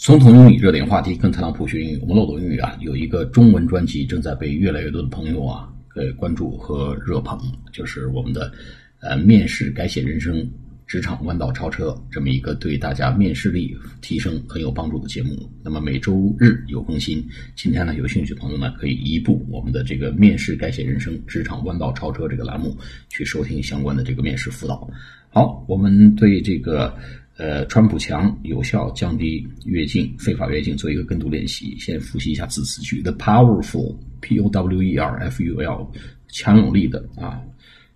总统英语热点话题，跟特朗普学英语。我们漏斗英语啊，有一个中文专辑正在被越来越多的朋友啊呃关注和热捧，就是我们的呃面试改写人生，职场弯道超车这么一个对大家面试力提升很有帮助的节目。那么每周日有更新。今天呢，有兴趣的朋友呢，可以移步我们的这个面试改写人生，职场弯道超车这个栏目去收听相关的这个面试辅导。好，我们对这个。呃，川普强有效降低越境、非法越境，做一个跟读练习。先复习一下字词句：the powerful，p o w e r f u l，强有力的啊，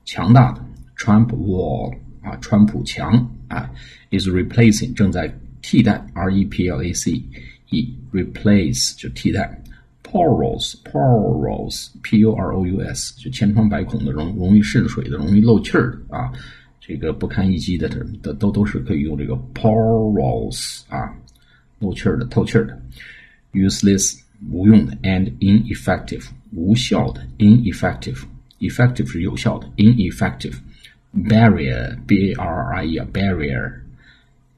强大的。Trump wall 啊，川普强啊，is replacing 正在替代，r e p l a c e，replace 就替代。Porous，porous，p o r o u s 就千疮百孔的，容容易渗水的，容易漏气儿的啊。这个不堪一击的，这都都都是可以用这个 porous 啊，漏气儿的、透气儿的；useless 无用的；and ineffective 无效的；ineffective，effective 是有效的；ineffective；barrier b a r r i e r barrier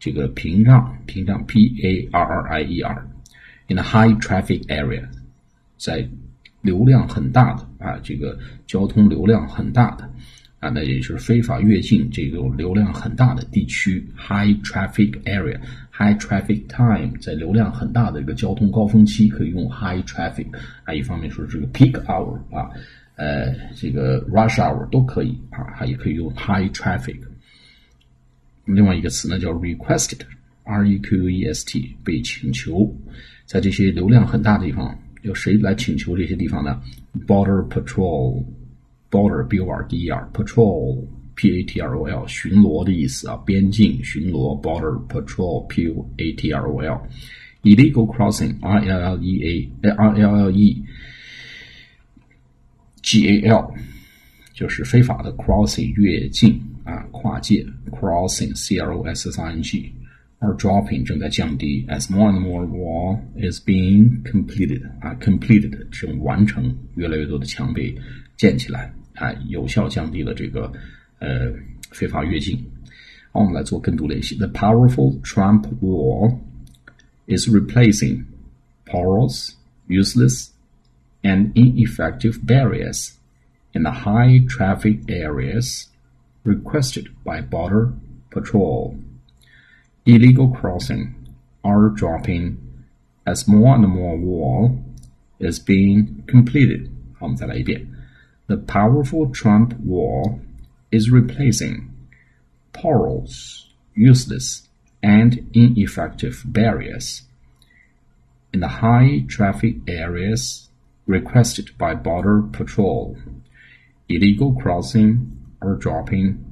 这个屏障，屏障 p a r r i e r in a high traffic area 在流量很大的啊，这个交通流量很大的。啊，那也就是非法越境这个流量很大的地区，high traffic area，high traffic time，在流量很大的一个交通高峰期可以用 high traffic。啊，一方面说这个 peak hour 啊，呃，这个 rush hour 都可以啊，还也可以用 high traffic。另外一个词呢叫 requested，r e q e s t，被请求，在这些流量很大的地方，有谁来请求这些地方呢？Border Patrol。Border B O R D E R Patrol P A T R O L 巡逻的意思啊，边境巡逻 Border Patrol P O A T R O L Illegal Crossing R L L E A R L L E G A L 就是非法的 crossing 越境啊跨界 crossing C R O S S I N G are dropping 正在降低 as more and more wall is being completed 啊 completed 这种完成越来越多的墙被建起来。啊，有效降低了这个呃非法越境。好，我们来做跟读练习。The powerful Trump wall is replacing porous, useless, and ineffective barriers in the high traffic areas requested by Border Patrol. Illegal crossing are dropping as more and more wall is being completed. 好，我们再来一遍。 the powerful Trump wall is replacing porous, useless, and ineffective barriers in the high traffic areas requested by Border Patrol. Illegal crossing are dropping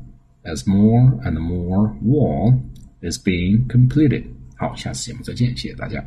as more and more wall is being completed. 好，下次节目再见，谢谢大家。